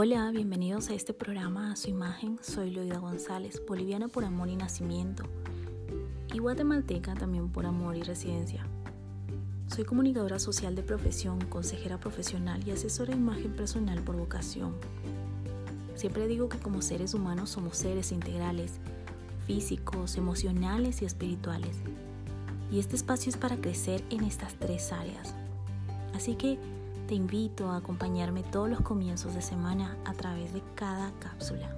Hola, bienvenidos a este programa A su imagen. Soy Loida González, boliviana por amor y nacimiento y guatemalteca también por amor y residencia. Soy comunicadora social de profesión, consejera profesional y asesora de imagen personal por vocación. Siempre digo que como seres humanos somos seres integrales, físicos, emocionales y espirituales. Y este espacio es para crecer en estas tres áreas. Así que te invito a acompañarme todos los comienzos de semana a través de cada cápsula.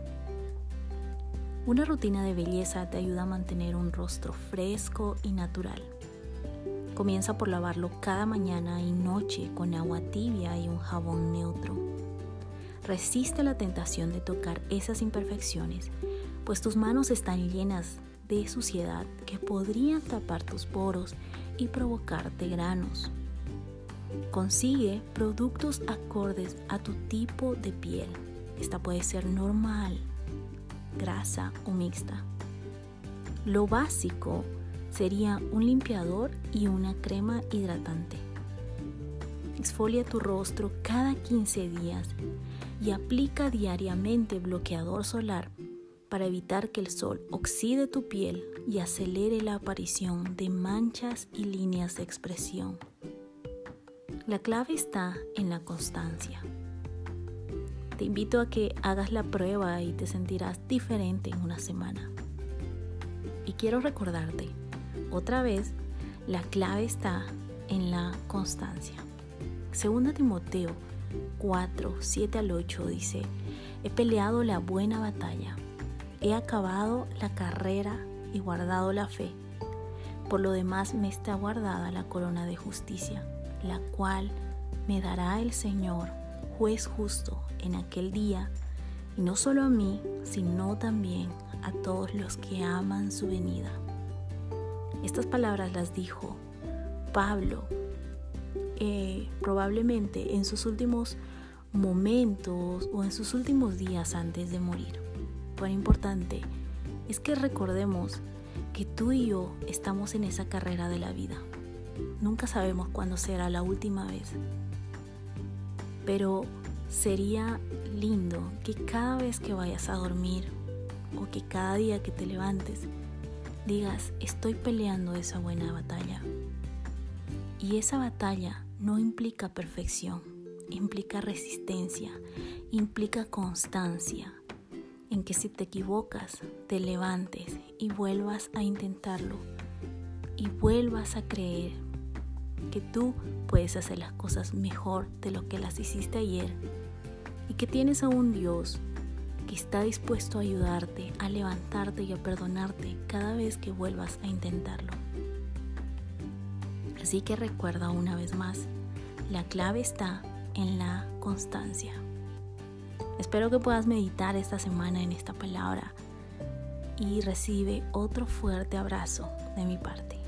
Una rutina de belleza te ayuda a mantener un rostro fresco y natural. Comienza por lavarlo cada mañana y noche con agua tibia y un jabón neutro. Resiste la tentación de tocar esas imperfecciones, pues tus manos están llenas de suciedad que podrían tapar tus poros y provocarte granos. Consigue productos acordes a tu tipo de piel. Esta puede ser normal, grasa o mixta. Lo básico sería un limpiador y una crema hidratante. Exfolia tu rostro cada 15 días y aplica diariamente bloqueador solar para evitar que el sol oxide tu piel y acelere la aparición de manchas y líneas de expresión. La clave está en la constancia. Te invito a que hagas la prueba y te sentirás diferente en una semana. Y quiero recordarte, otra vez, la clave está en la constancia. Segunda Timoteo 4, 7 al 8 dice, he peleado la buena batalla, he acabado la carrera y guardado la fe. Por lo demás me está guardada la corona de justicia la cual me dará el Señor, juez justo, en aquel día, y no solo a mí, sino también a todos los que aman su venida. Estas palabras las dijo Pablo eh, probablemente en sus últimos momentos o en sus últimos días antes de morir. Lo importante es que recordemos que tú y yo estamos en esa carrera de la vida. Nunca sabemos cuándo será la última vez. Pero sería lindo que cada vez que vayas a dormir o que cada día que te levantes digas, estoy peleando esa buena batalla. Y esa batalla no implica perfección, implica resistencia, implica constancia, en que si te equivocas, te levantes y vuelvas a intentarlo y vuelvas a creer que tú puedes hacer las cosas mejor de lo que las hiciste ayer y que tienes a un Dios que está dispuesto a ayudarte, a levantarte y a perdonarte cada vez que vuelvas a intentarlo. Así que recuerda una vez más, la clave está en la constancia. Espero que puedas meditar esta semana en esta palabra y recibe otro fuerte abrazo de mi parte.